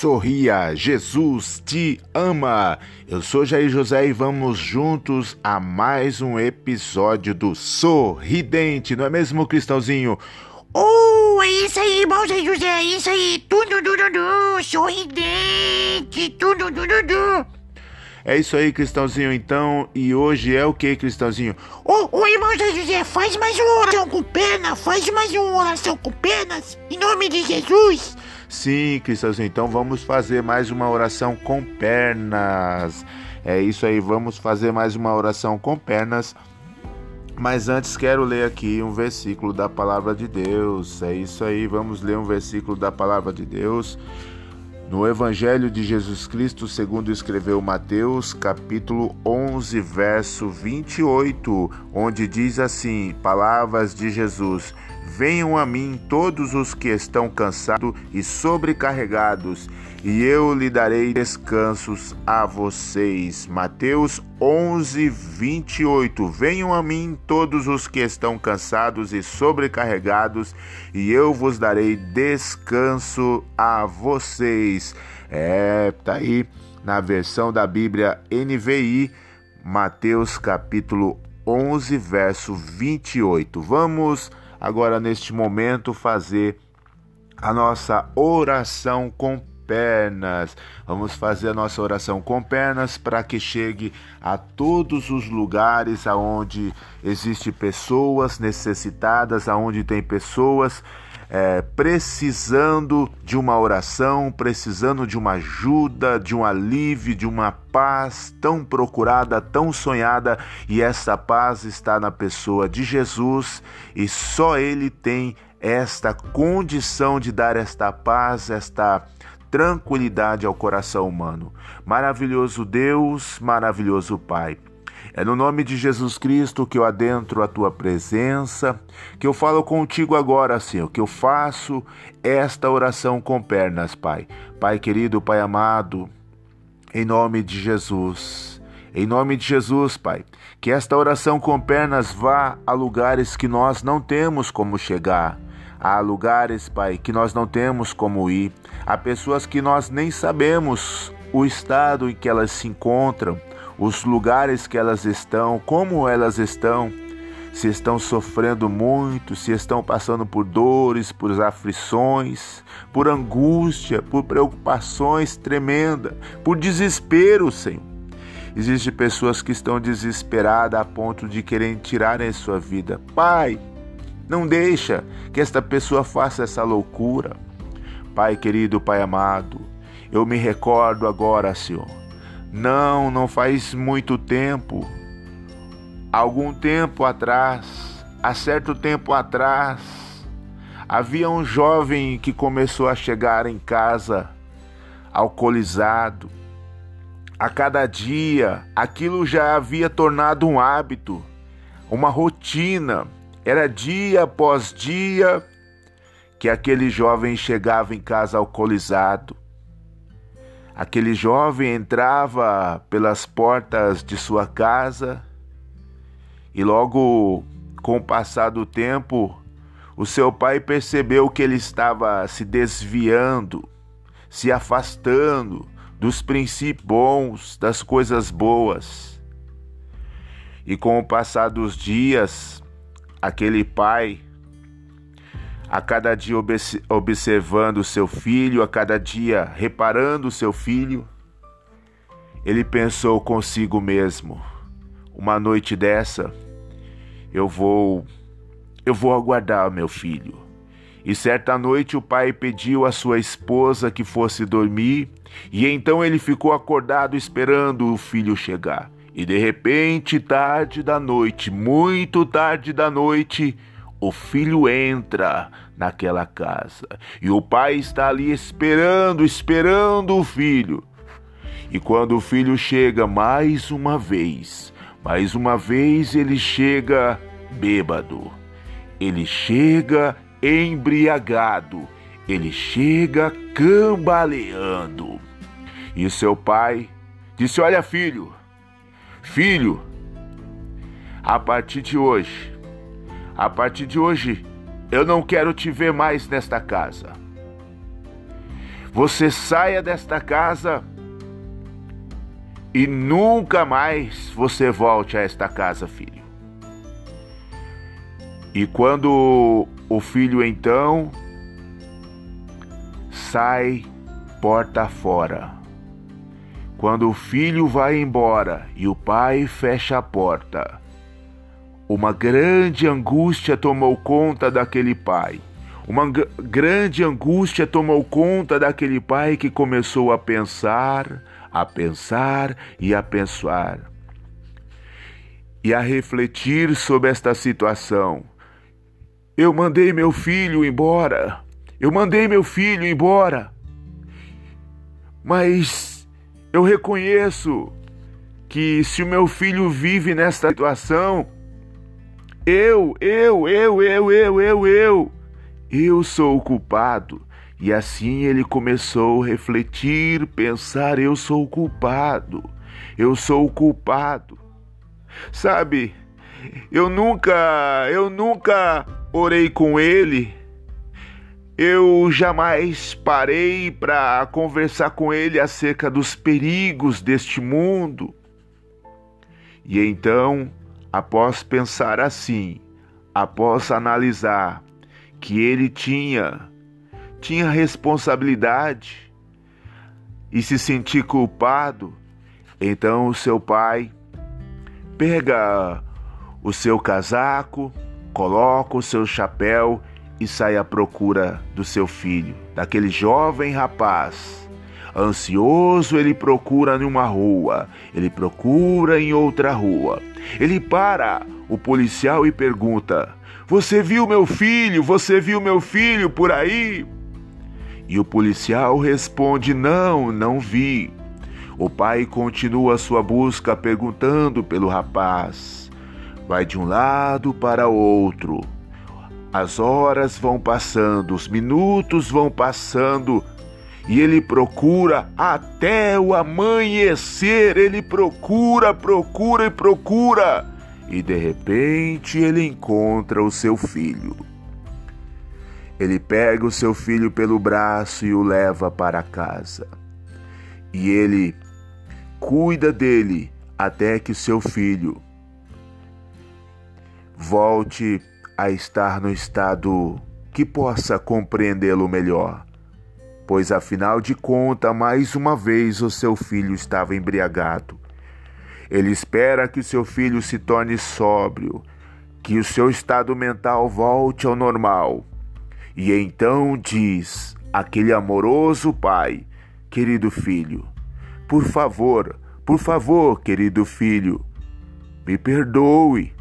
Sorria, Jesus te ama. Eu sou Jair José e vamos juntos a mais um episódio do Sorridente, não é mesmo, Cristãozinho? Oh, é isso aí, irmão Jair José, é isso aí, tudo, tudo, tudo, sorridente, tudo, tudo, tudo. É isso aí, Cristãozinho, então, e hoje é o que, Cristãozinho? Ô, oh, oh, irmão José, faz mais uma oração com pena, faz mais uma oração com penas, em nome de Jesus. Sim, Cristãozinho, então vamos fazer mais uma oração com pernas. É isso aí, vamos fazer mais uma oração com pernas. Mas antes quero ler aqui um versículo da palavra de Deus. É isso aí, vamos ler um versículo da palavra de Deus. No Evangelho de Jesus Cristo, segundo escreveu Mateus, capítulo 11, verso 28, onde diz assim: Palavras de Jesus: Venham a mim todos os que estão cansados e sobrecarregados, e eu lhe darei descansos a vocês. Mateus 11, 28. Venham a mim todos os que estão cansados e sobrecarregados, e eu vos darei descanso a vocês. É, tá aí na versão da Bíblia NVI, Mateus capítulo 11, verso 28. Vamos agora neste momento fazer a nossa oração com pernas. Vamos fazer a nossa oração com pernas para que chegue a todos os lugares aonde existe pessoas necessitadas, aonde tem pessoas é, precisando de uma oração, precisando de uma ajuda, de um alívio, de uma paz tão procurada, tão sonhada, e essa paz está na pessoa de Jesus e só Ele tem esta condição de dar esta paz, esta tranquilidade ao coração humano. Maravilhoso Deus, maravilhoso Pai. É no nome de Jesus Cristo que eu adentro a tua presença, que eu falo contigo agora, Senhor, que eu faço esta oração com pernas, Pai. Pai querido, Pai amado, em nome de Jesus. Em nome de Jesus, Pai, que esta oração com pernas vá a lugares que nós não temos como chegar. Há lugares, Pai, que nós não temos como ir. Há pessoas que nós nem sabemos o estado em que elas se encontram os lugares que elas estão, como elas estão, se estão sofrendo muito, se estão passando por dores, por aflições, por angústia, por preocupações tremendas, por desespero, Senhor. Existem pessoas que estão desesperadas a ponto de querer tirar a sua vida. Pai, não deixa que esta pessoa faça essa loucura. Pai querido, Pai amado, eu me recordo agora, Senhor, não, não faz muito tempo. Algum tempo atrás, há certo tempo atrás, havia um jovem que começou a chegar em casa alcoolizado. A cada dia, aquilo já havia tornado um hábito, uma rotina. Era dia após dia que aquele jovem chegava em casa alcoolizado. Aquele jovem entrava pelas portas de sua casa e logo com o passar do tempo, o seu pai percebeu que ele estava se desviando, se afastando dos princípios bons, das coisas boas. E com o passar dos dias, aquele pai a cada dia observando o seu filho, a cada dia reparando o seu filho, ele pensou consigo mesmo: uma noite dessa, eu vou eu vou aguardar meu filho. E certa noite o pai pediu à sua esposa que fosse dormir, e então ele ficou acordado esperando o filho chegar. E de repente, tarde da noite, muito tarde da noite, o filho entra naquela casa e o pai está ali esperando, esperando o filho. E quando o filho chega mais uma vez, mais uma vez ele chega bêbado, ele chega embriagado, ele chega cambaleando. E seu pai disse: Olha, filho, filho, a partir de hoje, a partir de hoje, eu não quero te ver mais nesta casa. você saia desta casa e nunca mais você volte a esta casa, filho. E quando o filho então sai porta fora. Quando o filho vai embora e o pai fecha a porta, uma grande angústia tomou conta daquele pai. Uma grande angústia tomou conta daquele pai que começou a pensar, a pensar e a pensar. E a refletir sobre esta situação. Eu mandei meu filho embora. Eu mandei meu filho embora. Mas eu reconheço que se o meu filho vive nesta situação, eu, eu, eu, eu, eu, eu, eu, eu sou o culpado. E assim ele começou a refletir, pensar: eu sou o culpado, eu sou o culpado. Sabe, eu nunca, eu nunca orei com ele, eu jamais parei para conversar com ele acerca dos perigos deste mundo. E então, após pensar assim, após analisar que ele tinha tinha responsabilidade e se sentir culpado, então o seu pai pega o seu casaco, coloca o seu chapéu e sai à procura do seu filho, daquele jovem rapaz. Ansioso, ele procura em uma rua, ele procura em outra rua. Ele para o policial e pergunta: Você viu meu filho? Você viu meu filho por aí? E o policial responde: Não, não vi. O pai continua sua busca perguntando pelo rapaz. Vai de um lado para outro. As horas vão passando, os minutos vão passando e ele procura até o amanhecer. Ele procura, procura e procura. E de repente ele encontra o seu filho. Ele pega o seu filho pelo braço e o leva para casa. E ele cuida dele até que seu filho volte a estar no estado que possa compreendê-lo melhor. Pois afinal de contas, mais uma vez o seu filho estava embriagado. Ele espera que seu filho se torne sóbrio, que o seu estado mental volte ao normal e então diz aquele amoroso pai: Querido filho, por favor, por favor, querido filho, me perdoe.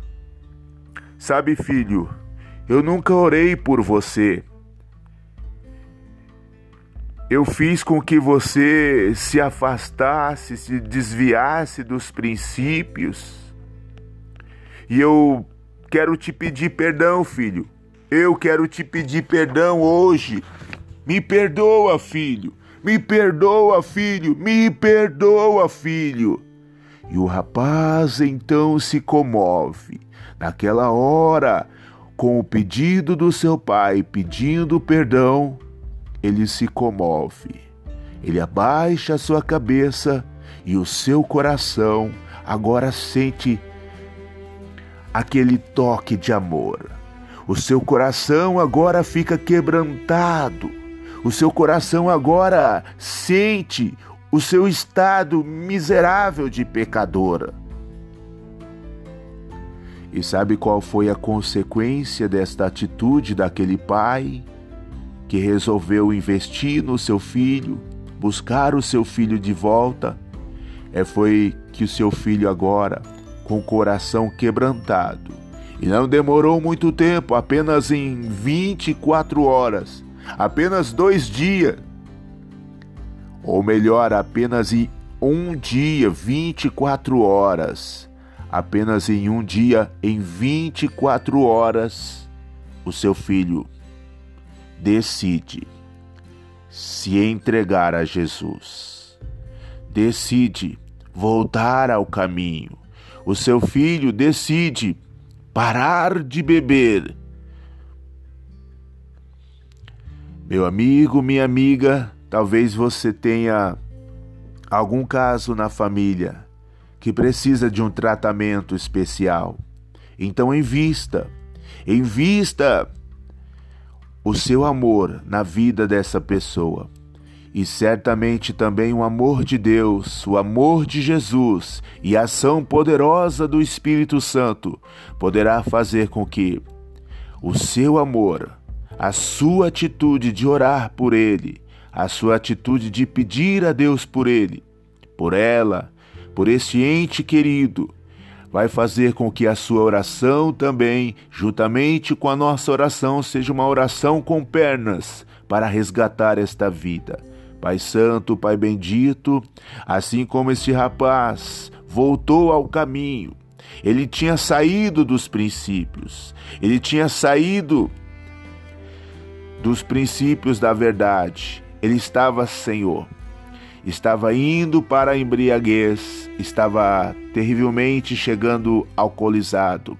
Sabe, filho, eu nunca orei por você. Eu fiz com que você se afastasse, se desviasse dos princípios. E eu quero te pedir perdão, filho. Eu quero te pedir perdão hoje. Me perdoa, filho. Me perdoa, filho. Me perdoa, filho. E o rapaz então se comove. Naquela hora, com o pedido do seu pai pedindo perdão, ele se comove. Ele abaixa a sua cabeça e o seu coração agora sente aquele toque de amor. O seu coração agora fica quebrantado. O seu coração agora sente o seu estado miserável de pecadora. E sabe qual foi a consequência desta atitude daquele pai que resolveu investir no seu filho, buscar o seu filho de volta? É foi que o seu filho agora, com o coração quebrantado, e não demorou muito tempo, apenas em 24 horas, apenas dois dias, ou melhor, apenas em um dia, 24 horas, apenas em um dia, em 24 horas, o seu filho decide se entregar a Jesus. Decide voltar ao caminho. O seu filho decide parar de beber. Meu amigo, minha amiga, Talvez você tenha algum caso na família que precisa de um tratamento especial. Então invista, invista o seu amor na vida dessa pessoa. E certamente também o amor de Deus, o amor de Jesus e a ação poderosa do Espírito Santo poderá fazer com que o seu amor, a sua atitude de orar por ele, a sua atitude de pedir a Deus por ele, por ela, por este ente querido, vai fazer com que a sua oração também, juntamente com a nossa oração, seja uma oração com pernas para resgatar esta vida. Pai Santo, Pai Bendito, assim como este rapaz voltou ao caminho, ele tinha saído dos princípios, ele tinha saído dos princípios da verdade, ele estava, Senhor, estava indo para a embriaguez, estava terrivelmente chegando alcoolizado.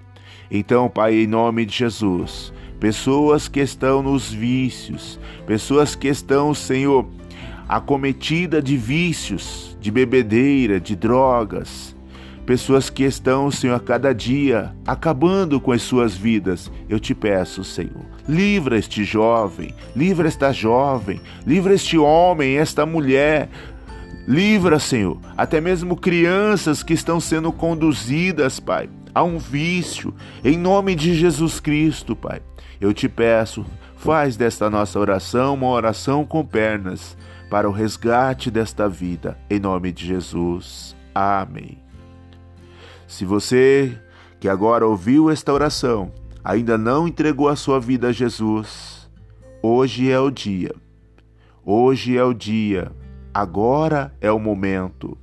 Então, Pai, em nome de Jesus, pessoas que estão nos vícios, pessoas que estão, Senhor, acometida de vícios, de bebedeira, de drogas, pessoas que estão, Senhor, a cada dia acabando com as suas vidas. Eu te peço, Senhor, livra este jovem, livra esta jovem, livra este homem, esta mulher. Livra, Senhor, até mesmo crianças que estão sendo conduzidas, Pai, a um vício, em nome de Jesus Cristo, Pai. Eu te peço, faz desta nossa oração uma oração com pernas para o resgate desta vida, em nome de Jesus. Amém. Se você que agora ouviu esta oração ainda não entregou a sua vida a Jesus, hoje é o dia. Hoje é o dia. Agora é o momento.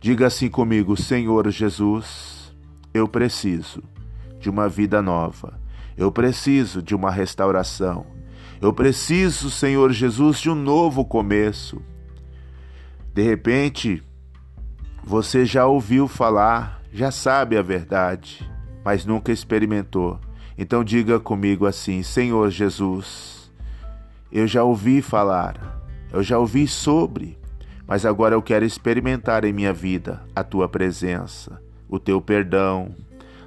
Diga assim comigo, Senhor Jesus, eu preciso de uma vida nova. Eu preciso de uma restauração. Eu preciso, Senhor Jesus, de um novo começo. De repente, você já ouviu falar já sabe a verdade, mas nunca experimentou. Então diga comigo assim: Senhor Jesus, eu já ouvi falar, eu já ouvi sobre, mas agora eu quero experimentar em minha vida a tua presença, o teu perdão,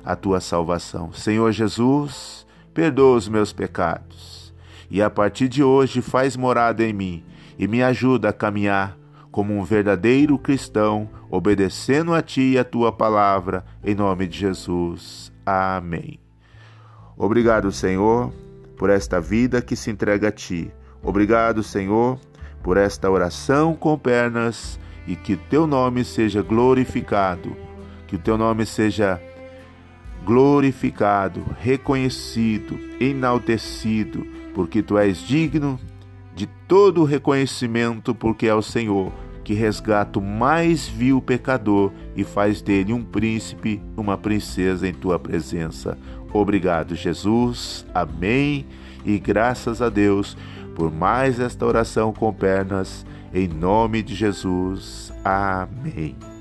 a tua salvação. Senhor Jesus, perdoa os meus pecados e a partir de hoje faz morada em mim e me ajuda a caminhar como um verdadeiro cristão, obedecendo a Ti e a Tua palavra, em nome de Jesus. Amém. Obrigado, Senhor, por esta vida que se entrega a Ti. Obrigado, Senhor, por esta oração com pernas e que Teu nome seja glorificado, que o Teu nome seja glorificado, reconhecido, enaltecido, porque Tu és digno de todo o reconhecimento, porque é o Senhor que resgata o mais vil pecador e faz dele um príncipe, uma princesa em tua presença. Obrigado, Jesus. Amém. E graças a Deus por mais esta oração com pernas, em nome de Jesus. Amém.